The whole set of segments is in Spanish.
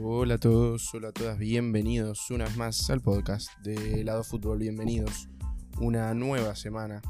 Hola a todos, hola a todas, bienvenidos una vez más al podcast de Lado Fútbol, bienvenidos una nueva semana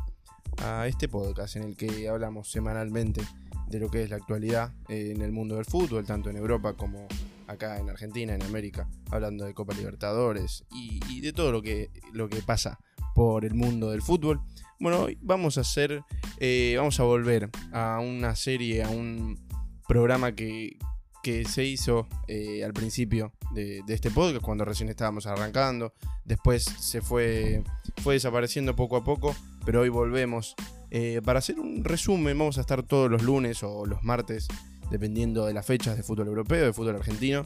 a este podcast en el que hablamos semanalmente de lo que es la actualidad en el mundo del fútbol, tanto en Europa como acá en Argentina, en América, hablando de Copa Libertadores y, de todo lo que, lo que pasa por el mundo del fútbol. Bueno, hoy vamos a hacer, eh, vamos a volver a una serie, a un programa que, que se hizo eh, al principio de, este podcast, cuando recién estábamos arrancando. Después se fue, fue desapareciendo poco a poco, pero hoy volvemos. Eh, para hacer un resumen, vamos a estar todos los lunes o los martes, dependiendo de las fechas de fútbol europeo, de fútbol argentino.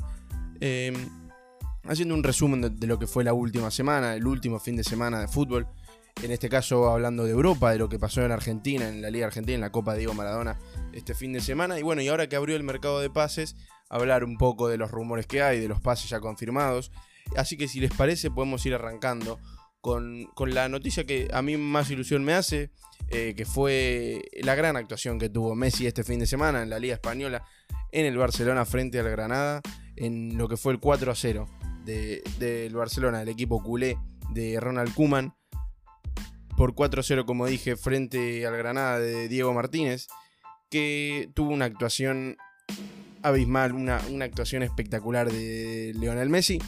Em, haciendo un resumen de, lo que fue la última semana, el último fin de semana de fútbol. En este caso hablando de Europa, de lo que pasó en Argentina, en la Liga Argentina, en la Copa Diego Maradona este fin de semana. Y bueno, y ahora que abrió el mercado de pases, hablar un poco de los rumores que hay, de los pases ya confirmados. Así que si les parece, podemos ir arrancando con, la noticia que a mí más ilusión me hace, eh, que fue la gran actuación que tuvo Messi este fin de semana en la Liga Española, en el Barcelona frente al Granada, en lo que fue el 4 a 0 del Barcelona, del equipo culé de Ronald Kuman, por 4 a 0, como dije, frente al Granada de Diego Martínez que tuvo una actuación abismal, una, actuación espectacular de Lionel Messi,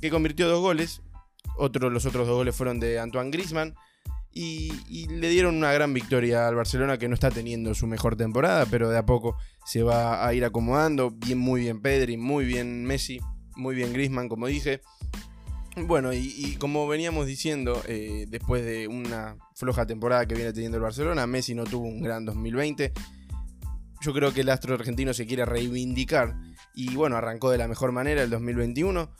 que convirtió dos goles. Otro, los otros dos goles fueron de Antoine Grisman. Y, le dieron una gran victoria al Barcelona que no está teniendo su mejor temporada, pero de a poco se va a ir acomodando. Bien, muy bien Pedri, muy bien Messi, muy bien Grisman, como dije. Bueno, y, como veníamos diciendo, eh, después de una floja temporada que viene teniendo el Barcelona, Messi no tuvo un gran 2020 yo creo que el astro argentino se quiere reivindicar y bueno, arrancó de la mejor manera el 2021.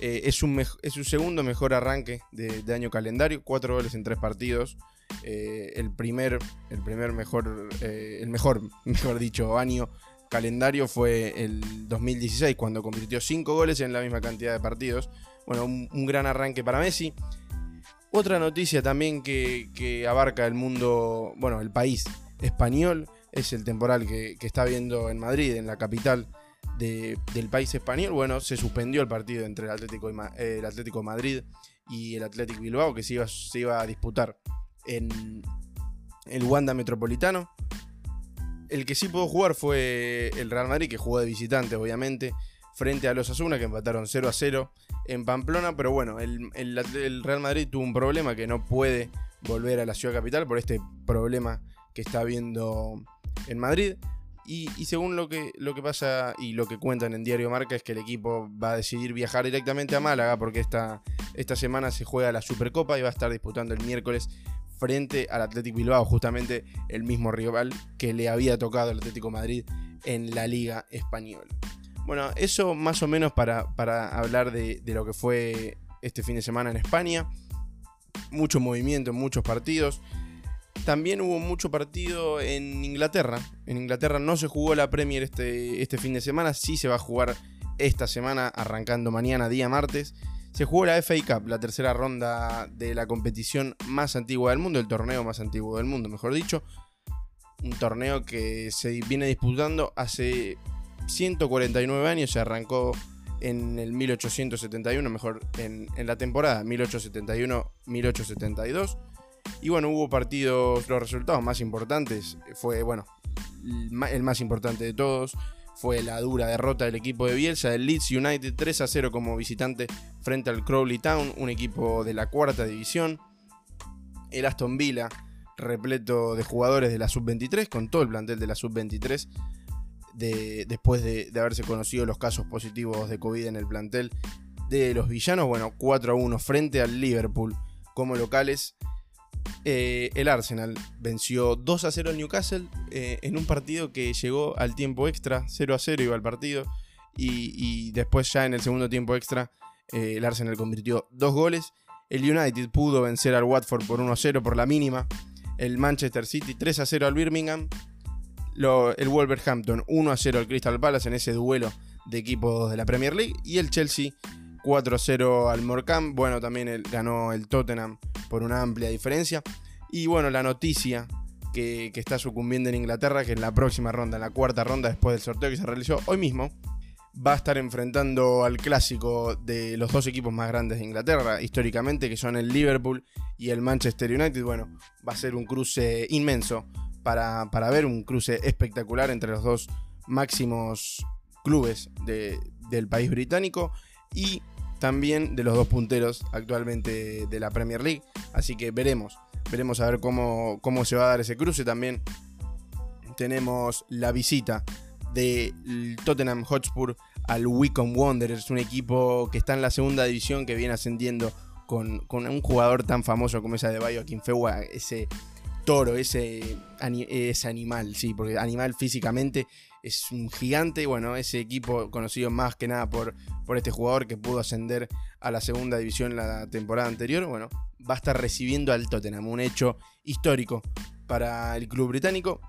Eh, es, un es su segundo mejor arranque de, año calendario, cuatro goles en tres partidos. Eh, el primer, el primer mejor, eh, el mejor, mejor dicho, año calendario fue el 2016, cuando convirtió cinco goles en la misma cantidad de partidos. Bueno, un, gran arranque para Messi. Otra noticia también que abarca el mundo, bueno, el país español, es el temporal que, está habiendo en Madrid, en la capital del país español. Bueno, se suspendió el partido entre el Atlético, eh, Atlético Madrid y el Atlético Bilbao, que se iba, se iba a disputar en el Wanda Metropolitano. El que sí pudo jugar fue el Real Madrid, que jugó de visitante, obviamente, frente a los Asuna, que empataron 0 a 0 en Pamplona. Pero bueno, el, el Real Madrid tuvo un problema que no puede volver a la ciudad capital por este problema que está habiendo en Madrid. Y, según lo que, lo que pasa y lo que cuentan en Diario Marca es que el equipo va a decidir viajar directamente a Málaga porque esta, esta semana se juega la Supercopa y va a estar disputando el miércoles frente al Atlético Bilbao, justamente el mismo rival que le había tocado al Atlético Madrid en la Liga Española. Bueno, eso más o menos para, para hablar de, de lo que fue este fin de semana en España. Mucho movimiento en muchos partidos. También hubo mucho partido en Inglaterra. En Inglaterra no se jugó la Premier este, este fin de semana, sí se va a jugar esta semana, arrancando mañana, día martes. Se jugó la FA Cup, la tercera ronda de la competición más antigua del mundo, el torneo más antiguo del mundo, mejor dicho. Un torneo que se viene disputando hace 149 años, se arrancó en el 1871, mejor en, en la temporada 1871-1872 y bueno, hubo partidos, los resultados más importantes fue, bueno, el más importante de todos fue la dura derrota del equipo de Bielsa, del Leeds United 3 a 0 como visitante frente al Crowley Town, un equipo de la cuarta división. El Aston Villa, repleto de jugadores de la sub-23, con todo el plantel de la sub-23, de, después de, de, haberse conocido los casos positivos de COVID en el plantel de los villanos. Bueno, 4 a 1 frente al Liverpool como locales. Eh, el Arsenal venció 2 a 0 al Newcastle eh, en un partido que llegó al tiempo extra, 0 a 0 iba el partido, y, después ya en el segundo tiempo extra eh, el Arsenal convirtió dos goles. El United pudo vencer al Watford por 1 a 0 por la mínima. El Manchester City 3 a 0 al Birmingham. el Wolverhampton 1 a 0 al Crystal Palace en ese duelo de equipos de la Premier League. Y el Chelsea 4 a 0 al Morecambe. Bueno, también ganó el Tottenham por una amplia diferencia. Y bueno, la noticia que, está sucumbiendo en Inglaterra, que en la próxima ronda, en la cuarta ronda después del sorteo que se realizó hoy mismo, va a estar enfrentando al clásico de los dos equipos más grandes de Inglaterra históricamente, que son el Liverpool y el Manchester United. Bueno, va a ser un cruce inmenso para, ver, un cruce espectacular entre los dos máximos clubes del país británico y también de los dos punteros actualmente de la Premier League. Así que veremos, veremos a ver cómo, cómo se va a dar ese cruce. También tenemos la visita del Tottenham Hotspur al Wycombe Wanderers, un equipo que está en la segunda división que viene ascendiendo con, un jugador tan famoso como esa de Bayo Akinfewa, ese toro, ese, ese animal, sí, porque animal físicamente es un gigante. Bueno, ese equipo conocido más que nada por, por este jugador que pudo ascender a la segunda división la temporada anterior, bueno, va a estar recibiendo al Tottenham, un hecho histórico para el club británico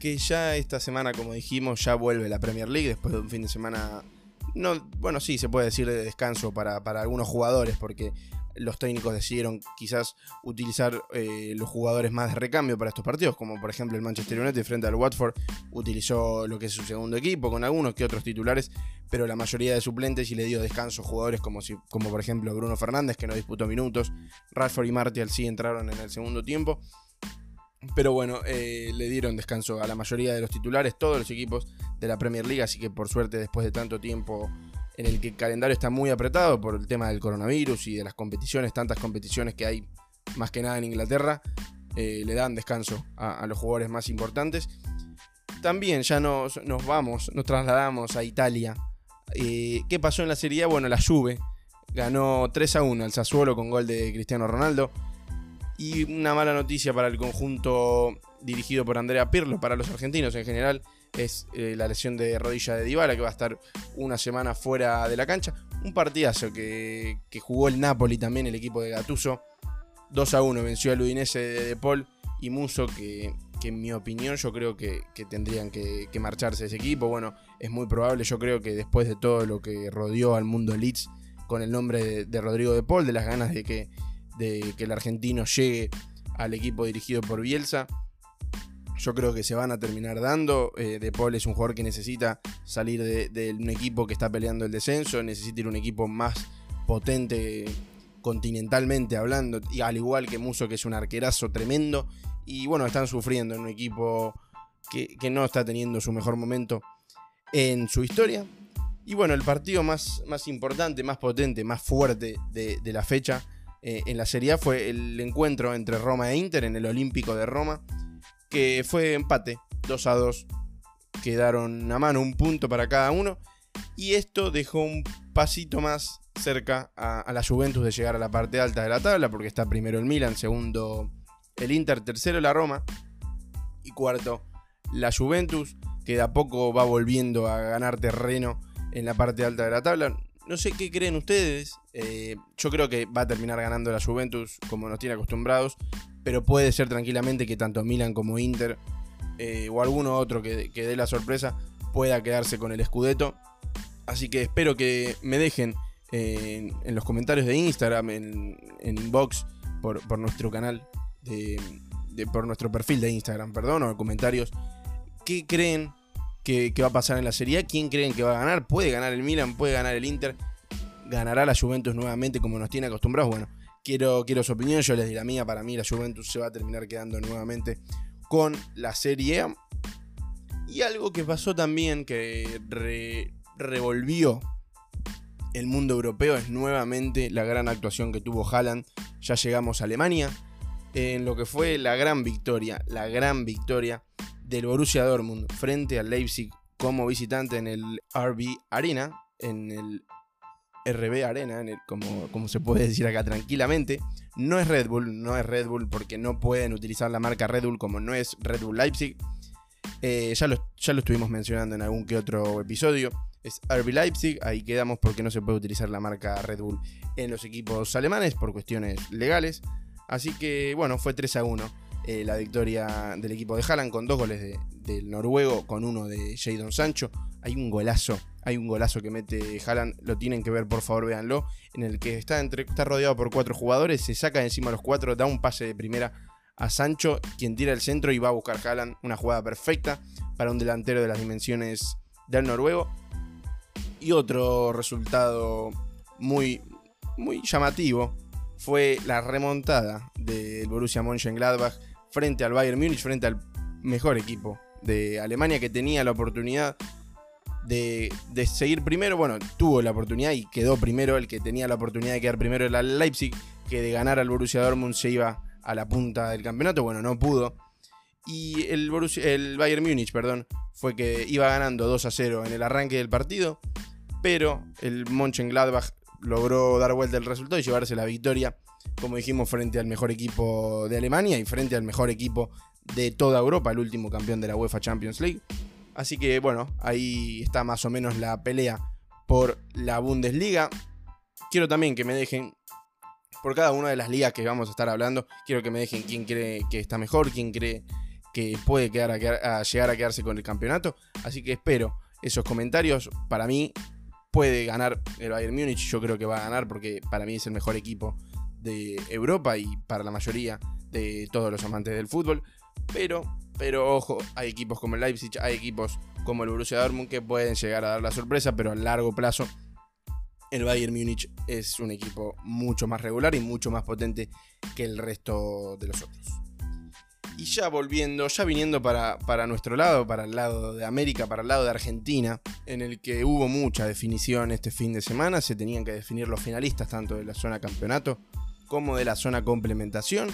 que ya esta semana, como dijimos, ya vuelve la Premier League después de un fin de semana. No, bueno, sí, se puede decir de descanso para, algunos jugadores, porque los técnicos decidieron quizás utilizar eh, los jugadores más de recambio para estos partidos, como por ejemplo el Manchester United frente al Watford utilizó lo que es su segundo equipo, con algunos que otros titulares, pero la mayoría de suplentes y le dio descanso a jugadores como, como por ejemplo Bruno Fernández, que no disputó minutos, Rashford y Martial sí entraron en el segundo tiempo, pero bueno, eh, le dieron descanso a la mayoría de los titulares, todos los equipos de la Premier League, así que por suerte después de tanto tiempo en el que el calendario está muy apretado por el tema del coronavirus y de las competiciones, tantas competiciones que hay más que nada en Inglaterra, eh, le dan descanso a, los jugadores más importantes. También ya nos, nos vamos, nos trasladamos a Italia. Eh, ¿Qué pasó en la Serie A? Bueno, la Juve ganó 3 a 1 al Sassuolo con gol de Cristiano Ronaldo. Y una mala noticia para el conjunto dirigido por Andrea Pirlo, para los argentinos en general, es eh, la lesión de rodilla de Dybala, que va a estar una semana fuera de la cancha. Un partidazo que, jugó el Napoli también, el equipo de Gattuso. 2 a 1 venció al Udinese de, de Paul y Muso, que, en mi opinión yo creo que, tendrían que, marcharse ese equipo. Bueno, es muy probable, yo creo que después de todo lo que rodeó al mundo Leeds con el nombre de, de Rodrigo de Paul, de las ganas de que de que el argentino llegue al equipo dirigido por Bielsa. Yo creo que se van a terminar dando. Eh, de Paul es un jugador que necesita salir de, un equipo que está peleando el descenso, necesita ir a un equipo más potente continentalmente hablando, y al igual que Muso, que es un arquerazo tremendo. Y bueno, están sufriendo en un equipo que, no está teniendo su mejor momento en su historia. Y bueno, el partido más, más importante, más potente, más fuerte de la fecha eh, en la Serie A fue el encuentro entre Roma e Inter en el Olímpico de Roma, que fue empate, 2 a 2. Quedaron a mano un punto para cada uno. Y esto dejó un pasito más cerca a, la Juventus de llegar a la parte alta de la tabla, porque está primero el Milan, segundo el Inter, tercero la Roma y cuarto la Juventus, que de a poco va volviendo a ganar terreno en la parte alta de la tabla. No sé qué creen ustedes. Eh, yo creo que va a terminar ganando la Juventus como nos tiene acostumbrados. Pero puede ser tranquilamente que tanto Milan como Inter eh, o alguno otro que, dé la sorpresa pueda quedarse con el Scudetto. Así que espero que me dejen en, los comentarios de Instagram, en, inbox, por, nuestro canal, de, por nuestro perfil de Instagram, perdón, o en comentarios, qué creen que, va a pasar en la Serie ¿Quién creen que va a ganar? Puede ganar el Milan, puede ganar el Inter. ¿Ganará la Juventus nuevamente como nos tiene acostumbrados? Bueno, quiero, quiero su opinión, yo les di la mía. Para mí la Juventus se va a terminar quedando nuevamente con la Serie A. Y algo que pasó también que revolvió el mundo europeo es nuevamente la gran actuación que tuvo Haaland. Ya llegamos a Alemania en lo que fue la gran victoria, la gran victoria del Borussia Dortmund frente al Leipzig como visitante en el RB Arena, en el RB Arena, como, se puede decir acá tranquilamente. No es Red Bull, no es Red Bull porque no pueden utilizar la marca Red Bull como no es Red Bull Leipzig. Eh, ya, lo, ya lo estuvimos mencionando en algún que otro episodio. Es RB Leipzig, ahí quedamos porque no se puede utilizar la marca Red Bull en los equipos alemanes por cuestiones legales. Así que bueno, fue 3 a 1 eh, la victoria del equipo de Haaland con dos goles del noruego, con uno de Jadon Sancho. Hay un golazo, hay un golazo que mete Haaland, lo tienen que ver, por favor, véanlo, en el que está, entre, está rodeado por cuatro jugadores, se saca de encima los cuatro, da un pase de primera a Sancho, quien tira el centro y va a buscar Haaland, una jugada perfecta para un delantero de las dimensiones del noruego. Y otro resultado muy, muy llamativo fue la remontada del Borussia Mönchengladbach frente al Bayern Múnich, frente al mejor equipo de Alemania que tenía la oportunidad de, seguir primero. Bueno, tuvo la oportunidad y quedó primero. El que tenía la oportunidad de quedar primero era el Leipzig, que de ganar al Borussia Dortmund se iba a la punta del campeonato. Bueno, no pudo. Y el, el Bayern Múnich, perdón, fue que iba ganando 2 a 0 en el arranque del partido. Pero el Mönchengladbach logró dar vuelta el resultado y llevarse la victoria, como dijimos, frente al mejor equipo de Alemania y frente al mejor equipo de toda Europa, el último campeón de la UEFA Champions League. Así que bueno, ahí está más o menos la pelea por la Bundesliga. Quiero también que me dejen, por cada una de las ligas que vamos a estar hablando, quiero que me dejen quién cree que está mejor, quién cree que puede llegar a quedarse con el campeonato. Así que espero esos comentarios. Para mí puede ganar el Bayern Múnich, yo creo que va a ganar porque para mí es el mejor equipo de Europa y para la mayoría de todos los amantes del fútbol. Pero, pero ojo, hay equipos como el Leipzig, hay equipos como el Borussia Dortmund que pueden llegar a dar la sorpresa, pero a largo plazo el Bayern Múnich es un equipo mucho más regular y mucho más potente que el resto de los otros. Y ya volviendo, ya viniendo para, para, nuestro lado, para el lado de América, para el lado de Argentina, en el que hubo mucha definición este fin de semana, se tenían que definir los finalistas tanto de la zona campeonato como de la zona complementación.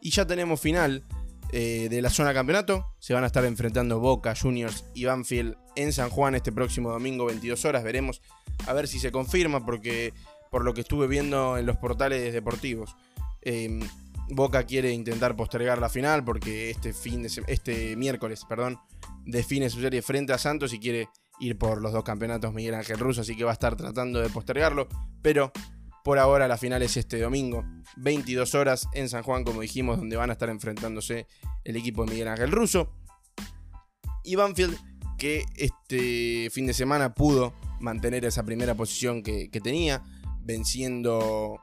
Y ya tenemos final eh, de la zona campeonato. Se van a estar enfrentando Boca, Juniors y Banfield en San Juan este próximo domingo, 22 horas. Veremos a ver si se confirma, porque por lo que estuve viendo en los portales deportivos, em, Boca quiere intentar postergar la final porque este, fin de este miércoles perdón, define su serie frente a Santos y quiere ir por los dos campeonatos Miguel Ángel Russo, así que va a estar tratando de postergarlo, pero por ahora la final es este domingo, 22 horas en San Juan, como dijimos, donde van a estar enfrentándose el equipo de Miguel Ángel Russo. Y Banfield, que este fin de semana pudo mantener esa primera posición que, tenía, venciendo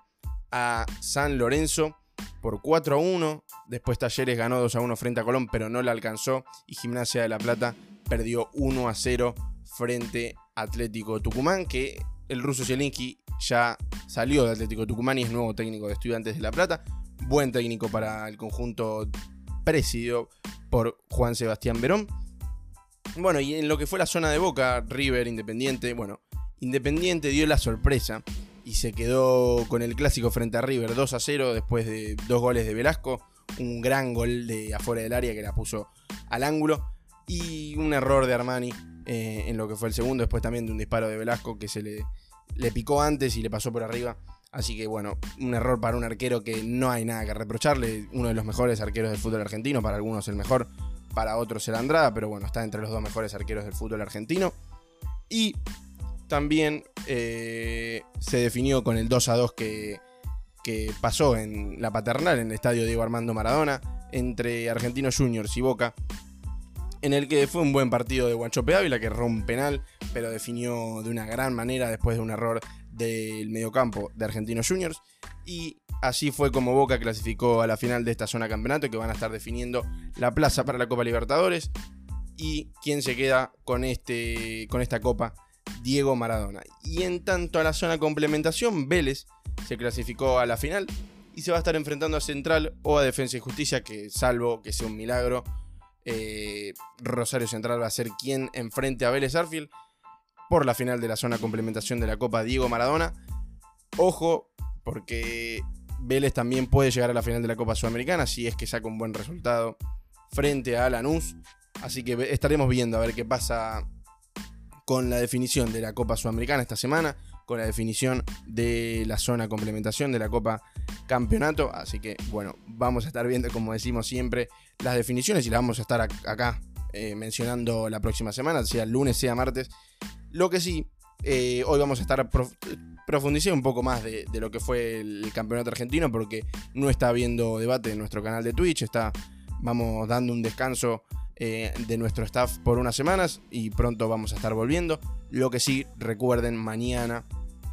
a San Lorenzo por 4 a 1. Después Talleres ganó 2 a 1 frente a Colón, pero no la alcanzó. Y Gimnasia de la Plata perdió 1 a 0 frente a Atlético Tucumán, que el ruso Zielinski ya salió de Atlético Tucumán y es nuevo técnico de Estudiantes de La Plata. Buen técnico para el conjunto presidido por Juan Sebastián Verón. Bueno, y en lo que fue la zona de Boca, River, Independiente, bueno, Independiente dio la sorpresa y se quedó con el clásico frente a River 2 a 0 después de dos goles de Velasco, un gran gol de afuera del área que la puso al ángulo y un error de Armani eh, en lo que fue el segundo, después también de un disparo de Velasco que se le, le picó antes y le pasó por arriba. Así que bueno, un error para un arquero que no hay nada que reprocharle. Uno de los mejores arqueros del fútbol argentino, para algunos el mejor, para otros el Andrada, pero bueno, está entre los dos mejores arqueros del fútbol argentino. Y también eh, se definió con el 2 a 2 que, que pasó en la paternal, en el estadio Diego Armando Maradona, entre Argentinos Juniors y Boca, en el que fue un buen partido de Guanchope Ávila, que erró un penal, pero definió de una gran manera después de un error del mediocampo de Argentinos Juniors. Y así fue como Boca clasificó a la final de esta zona campeonato, que van a estar definiendo la plaza para la Copa Libertadores. Y quién se queda con, este, con esta copa, Diego Maradona. Y en tanto a la zona complementación, Vélez se clasificó a la final y se va a estar enfrentando a Central o a Defensa y Justicia, que salvo que sea un milagro, eh, Rosario Central va a ser quien enfrente a Vélez Arfield por la final de la zona complementación de la Copa Diego Maradona. Ojo, porque Vélez también puede llegar a la final de la Copa Sudamericana si es que saca un buen resultado frente a Lanús. Así que estaremos viendo a ver qué pasa con la definición de la Copa Sudamericana esta semana, con la definición de la zona complementación de la Copa Campeonato. Así que bueno, vamos a estar viendo, como decimos siempre, las definiciones y las vamos a estar acá eh, mencionando la próxima semana, sea lunes, sea martes. Lo que sí, eh, hoy vamos a estar profundizando un poco más de, lo que fue el campeonato argentino, porque no está habiendo debate en nuestro canal de Twitch, está, vamos dando un descanso eh, de nuestro staff por unas semanas y pronto vamos a estar volviendo. Lo que sí, recuerden, mañana,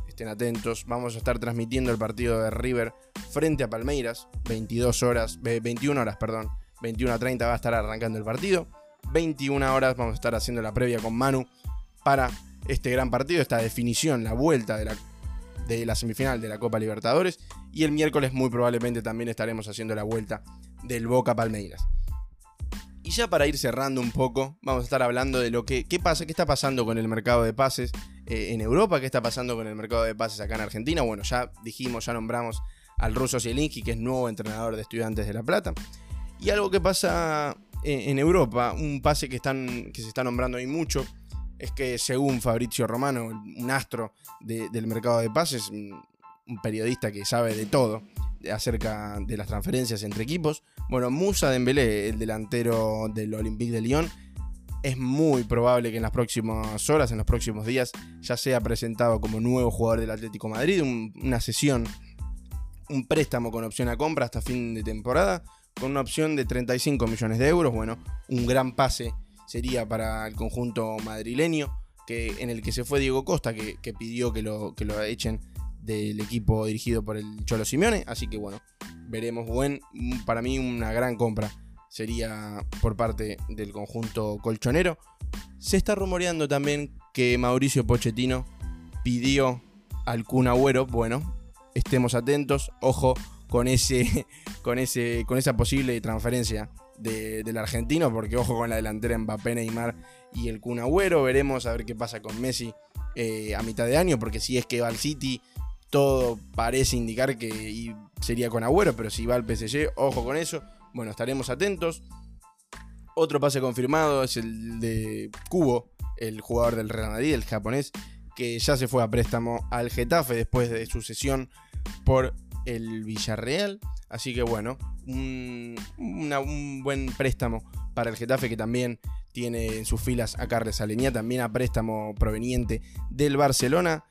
estén atentos, vamos a estar transmitiendo el partido de River frente a Palmeiras, 22 horas, 21 horas, perdón, 21 a 30 va a estar arrancando el partido. 21 horas vamos a estar haciendo la previa con Manu para este gran partido, esta definición, la vuelta de la, de la semifinal de la Copa Libertadores. Y el miércoles muy probablemente también estaremos haciendo la vuelta del Boca Palmeiras. Y ya para ir cerrando un poco, vamos a estar hablando de lo que qué pasa, qué está pasando con el mercado de pases eh, en Europa, qué está pasando con el mercado de pases acá en Argentina. Bueno, ya dijimos, ya nombramos al ruso Zielinski, que es nuevo entrenador de estudiantes de La Plata. Y algo que pasa eh, en Europa, un pase que, están, que se está nombrando ahí mucho, es que según Fabrizio Romano, un astro del mercado de pases, un periodista que sabe de todo acerca de las transferencias entre equipos, bueno, Musa Dembélé, el delantero del Olympique de Lyon, es muy probable que en las próximas horas, en los próximos días, ya sea presentado como nuevo jugador del Atlético Madrid, una sesión, un préstamo con opción a compra hasta fin de temporada, con una opción de 35 millones de euros. Bueno, un gran pase sería para el conjunto madrileño, que, en el que se fue Diego Costa, que, pidió que lo, que lo echen del equipo dirigido por el Cholo Simeone. Así que bueno, veremos. Buen, para mí una gran compra sería por parte del conjunto colchonero. Se está rumoreando también que Mauricio Pochettino pidió al Kun Agüero. Bueno, estemos atentos. Ojo con, ese, con, ese, con esa posible transferencia del argentino, porque ojo con la delantera Mbappé, Neymar y el Kun Agüero. Veremos a ver qué pasa con Messi eh, a mitad de año, porque si es que va al City todo parece indicar que sería con Agüero, pero si va al PSG, ojo con eso. Bueno, estaremos atentos. Otro pase confirmado es el de Kubo, el jugador del Real Madrid, el japonés, que ya se fue a préstamo al Getafe después de su sesión por el Villarreal. Así que bueno, un, buen préstamo para el Getafe que también tiene en sus filas a Carles Aleñá, también a préstamo proveniente del Barcelona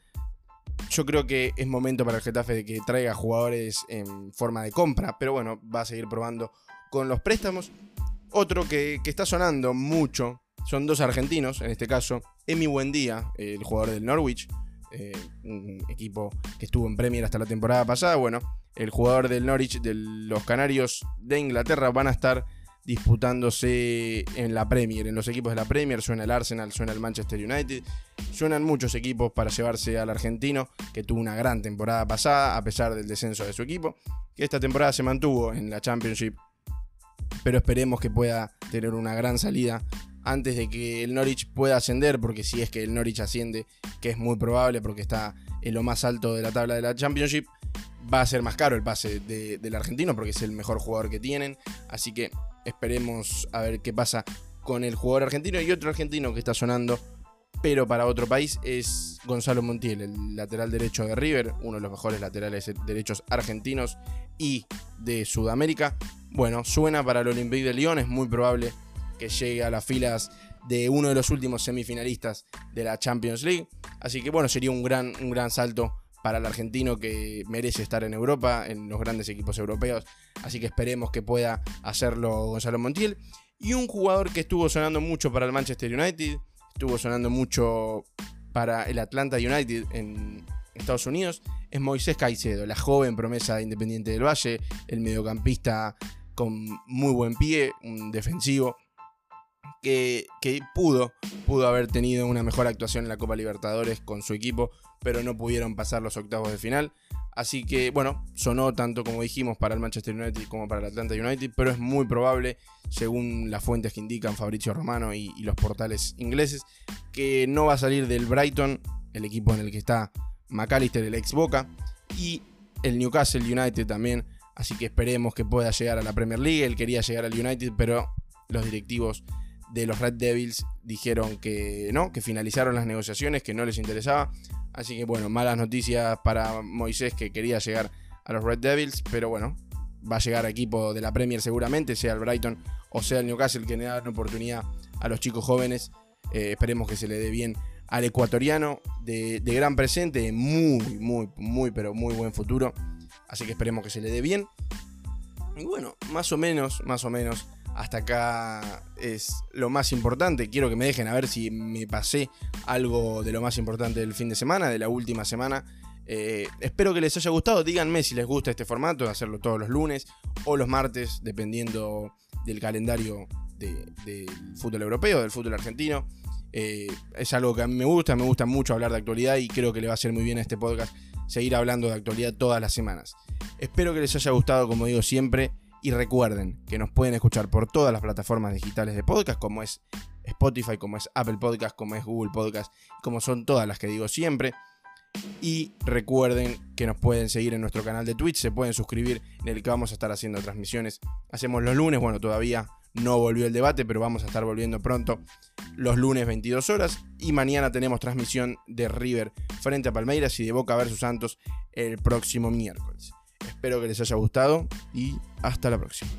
yo creo que es momento para el Getafe de que traiga jugadores en forma de compra, pero bueno, va a seguir probando con los préstamos. Otro que, está sonando mucho son dos argentinos, en este caso, Emi Buendía, el jugador del Norwich, eh, un equipo que estuvo en Premier hasta la temporada pasada. Bueno, el jugador del Norwich de los Canarios de Inglaterra van a estar disputándose en la Premier, en los equipos de la Premier, suena el Arsenal, suena el Manchester United, suenan muchos equipos para llevarse al argentino, que tuvo una gran temporada pasada, a pesar del descenso de su equipo, que esta temporada se mantuvo en la Championship, pero esperemos que pueda tener una gran salida antes de que el Norwich pueda ascender, porque si es que el Norwich asciende, que es muy probable porque está en lo más alto de la tabla de la Championship, va a ser más caro el pase del argentino porque es el mejor jugador que tienen. Así que esperemos a ver qué pasa con el jugador argentino. Y otro argentino que está sonando, pero para otro país, es Gonzalo Montiel, el lateral derecho de River, uno de los mejores laterales derechos argentinos y de Sudamérica. Bueno, suena para el Olympique de Lyon, es muy probable que llegue a las filas de uno de los últimos semifinalistas de la Champions League. Así que bueno, sería un gran, un gran salto para el argentino que merece estar en Europa, en los grandes equipos europeos. Así que esperemos que pueda hacerlo Gonzalo Montiel. Y un jugador que estuvo sonando mucho para el Manchester United, estuvo sonando mucho para el Atlanta United en Estados Unidos, es Moisés Caicedo, la joven promesa Independiente del Valle, el mediocampista con muy buen pie, un defensivo que, pudo, pudo haber tenido una mejor actuación en la Copa Libertadores con su equipo, pero no pudieron pasar los octavos de final. Así que, bueno, sonó tanto como dijimos para el Manchester United como para el Atlanta United, pero es muy probable, según las fuentes que indican Fabricio Romano y, y los portales ingleses, que no va a salir del Brighton, el equipo en el que está McAllister, el ex Boca, y el Newcastle United también. Así que esperemos que pueda llegar a la Premier League. Él quería llegar al United, pero los directivos de los Red Devils dijeron que no, que finalizaron las negociaciones, que no les interesaba. Así que bueno, malas noticias para Moisés que quería llegar a los Red Devils, pero bueno, va a llegar equipo de la Premier seguramente, sea el Brighton o sea el Newcastle que le da una oportunidad a los chicos jóvenes. Eh, esperemos que se le dé bien al ecuatoriano de, de gran presente, muy, muy, muy, pero muy buen futuro. Así que esperemos que se le dé bien. Y bueno, más o menos, más o menos hasta acá es lo más importante. Quiero que me dejen a ver si me pasé algo de lo más importante del fin de semana, de la última semana. Eh, espero que les haya gustado. Díganme si les gusta este formato, de hacerlo todos los lunes o los martes, dependiendo del calendario del fútbol europeo, del fútbol argentino. Eh, es algo que a mí me gusta, me gusta mucho hablar de actualidad y creo que le va a hacer muy bien a este podcast seguir hablando de actualidad todas las semanas. Espero que les haya gustado, como digo siempre, y recuerden que nos pueden escuchar por todas las plataformas digitales de podcast, como es Spotify, como es Apple Podcast, como es Google Podcast, como son todas las que digo siempre. Y recuerden que nos pueden seguir en nuestro canal de Twitch, se pueden suscribir en el que vamos a estar haciendo transmisiones. Hacemos los lunes, bueno, todavía no volvió el debate, pero vamos a estar volviendo pronto los lunes 22 horas. Y mañana tenemos transmisión de River frente a Palmeiras y de Boca versus Santos el próximo miércoles. Espero que les haya gustado y hasta la próxima.